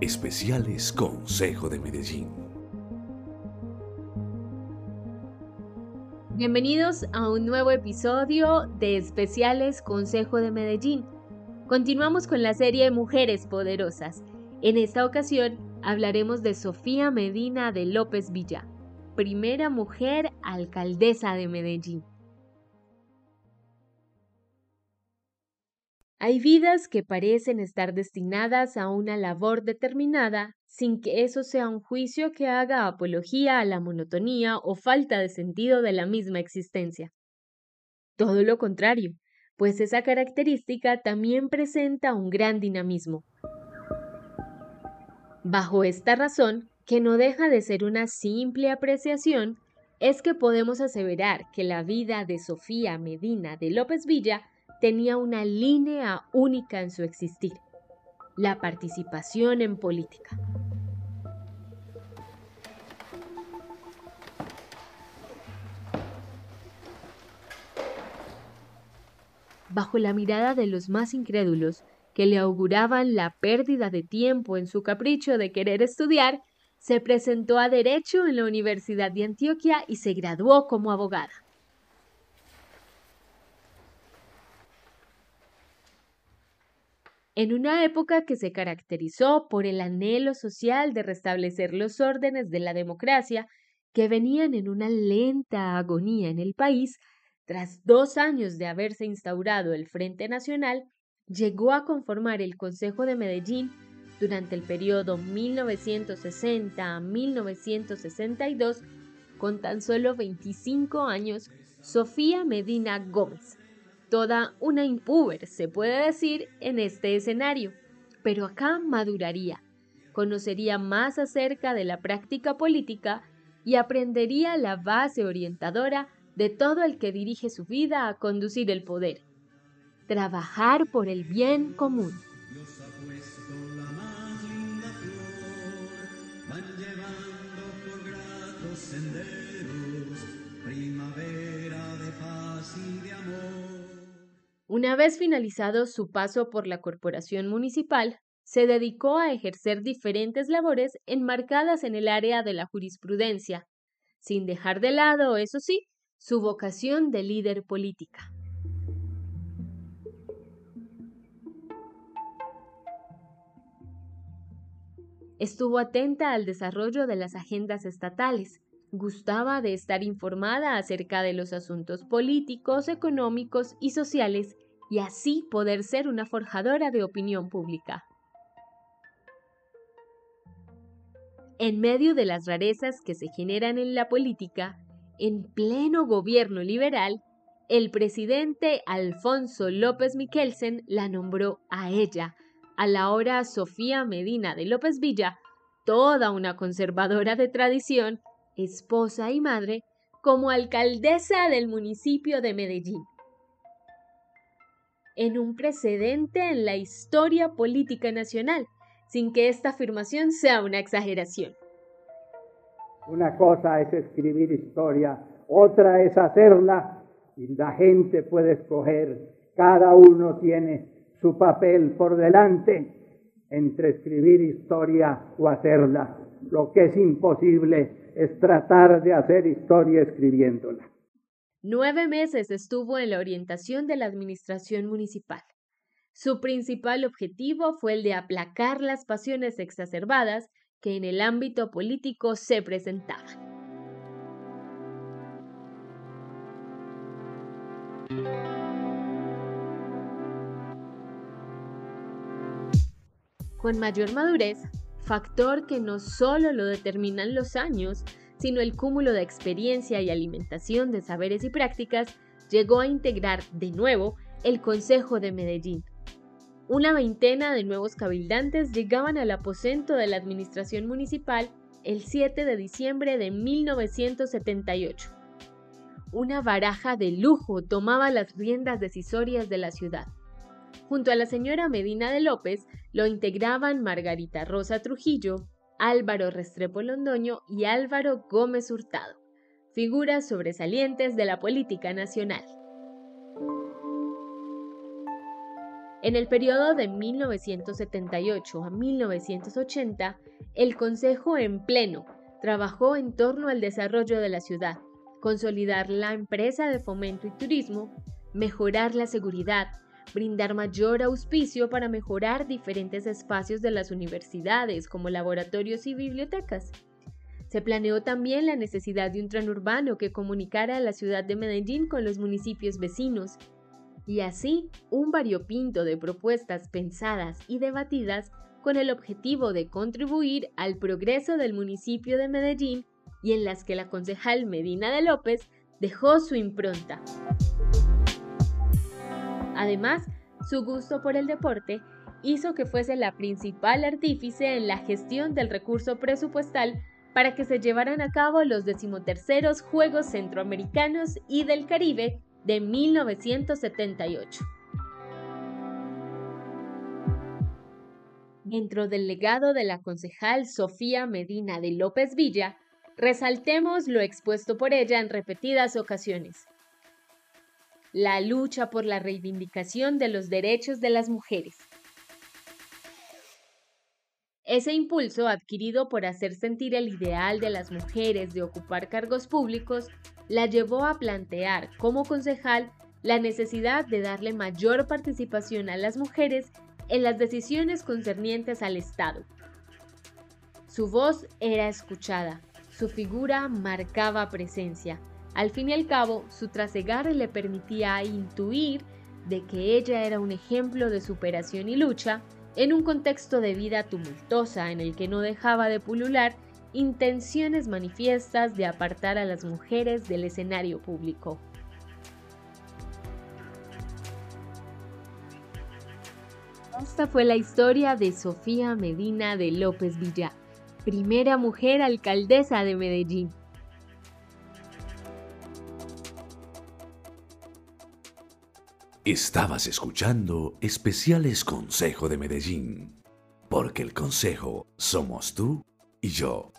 Especiales Consejo de Medellín. Bienvenidos a un nuevo episodio de Especiales Consejo de Medellín. Continuamos con la serie Mujeres Poderosas. En esta ocasión hablaremos de Sofía Medina de López Villa, primera mujer alcaldesa de Medellín. Hay vidas que parecen estar destinadas a una labor determinada sin que eso sea un juicio que haga apología a la monotonía o falta de sentido de la misma existencia. Todo lo contrario, pues esa característica también presenta un gran dinamismo. Bajo esta razón, que no deja de ser una simple apreciación, es que podemos aseverar que la vida de Sofía Medina de López Villa tenía una línea única en su existir, la participación en política. Bajo la mirada de los más incrédulos, que le auguraban la pérdida de tiempo en su capricho de querer estudiar, se presentó a Derecho en la Universidad de Antioquia y se graduó como abogada. En una época que se caracterizó por el anhelo social de restablecer los órdenes de la democracia, que venían en una lenta agonía en el país, tras dos años de haberse instaurado el Frente Nacional, llegó a conformar el Consejo de Medellín durante el periodo 1960 a 1962 con tan solo 25 años Sofía Medina Gómez, toda una impúber, se puede decir, en este escenario, pero acá maduraría, conocería más acerca de la práctica política y aprendería la base orientadora de todo el que dirige su vida a conducir el poder, trabajar por el bien común. Una vez finalizado su paso por la corporación municipal, se dedicó a ejercer diferentes labores enmarcadas en el área de la jurisprudencia, sin dejar de lado, eso sí, su vocación de líder política. Estuvo atenta al desarrollo de las agendas estatales, Gustaba de estar informada acerca de los asuntos políticos, económicos y sociales y así poder ser una forjadora de opinión pública. En medio de las rarezas que se generan en la política, en pleno gobierno liberal, el presidente Alfonso López Miquelsen la nombró a ella, a la hora Sofía Medina de López Villa, toda una conservadora de tradición, esposa y madre, como alcaldesa del municipio de Medellín. En un precedente en la historia política nacional, sin que esta afirmación sea una exageración. Una cosa es escribir historia, otra es hacerla y la gente puede escoger, cada uno tiene su papel por delante entre escribir historia o hacerla. Lo que es imposible es tratar de hacer historia escribiéndola. Nueve meses estuvo en la orientación de la administración municipal. Su principal objetivo fue el de aplacar las pasiones exacerbadas que en el ámbito político se presentaban. Con mayor madurez, factor que no solo lo determinan los años, sino el cúmulo de experiencia y alimentación de saberes y prácticas, llegó a integrar de nuevo el Consejo de Medellín. Una veintena de nuevos cabildantes llegaban al aposento de la administración municipal el 7 de diciembre de 1978. Una baraja de lujo tomaba las riendas decisorias de la ciudad. Junto a la señora Medina de López lo integraban Margarita Rosa Trujillo, Álvaro Restrepo Londoño y Álvaro Gómez Hurtado, figuras sobresalientes de la política nacional. En el periodo de 1978 a 1980, el Consejo en pleno trabajó en torno al desarrollo de la ciudad, consolidar la empresa de fomento y turismo, mejorar la seguridad, brindar mayor auspicio para mejorar diferentes espacios de las universidades como laboratorios y bibliotecas. Se planeó también la necesidad de un tren urbano que comunicara a la ciudad de Medellín con los municipios vecinos, y así un variopinto de propuestas pensadas y debatidas con el objetivo de contribuir al progreso del municipio de Medellín y en las que la concejal Medina de López dejó su impronta. Además, su gusto por el deporte hizo que fuese la principal artífice en la gestión del recurso presupuestal para que se llevaran a cabo los decimoterceros Juegos Centroamericanos y del Caribe de 1978. Dentro del legado de la concejal Sofía Medina de López Villa, resaltemos lo expuesto por ella en repetidas ocasiones la lucha por la reivindicación de los derechos de las mujeres. Ese impulso adquirido por hacer sentir el ideal de las mujeres de ocupar cargos públicos la llevó a plantear como concejal la necesidad de darle mayor participación a las mujeres en las decisiones concernientes al Estado. Su voz era escuchada, su figura marcaba presencia, al fin y al cabo, su trasegar le permitía intuir de que ella era un ejemplo de superación y lucha en un contexto de vida tumultuosa en el que no dejaba de pulular intenciones manifiestas de apartar a las mujeres del escenario público. Esta fue la historia de Sofía Medina de López Villa, primera mujer alcaldesa de Medellín. Estabas escuchando Especiales Consejo de Medellín, porque el Consejo somos tú y yo.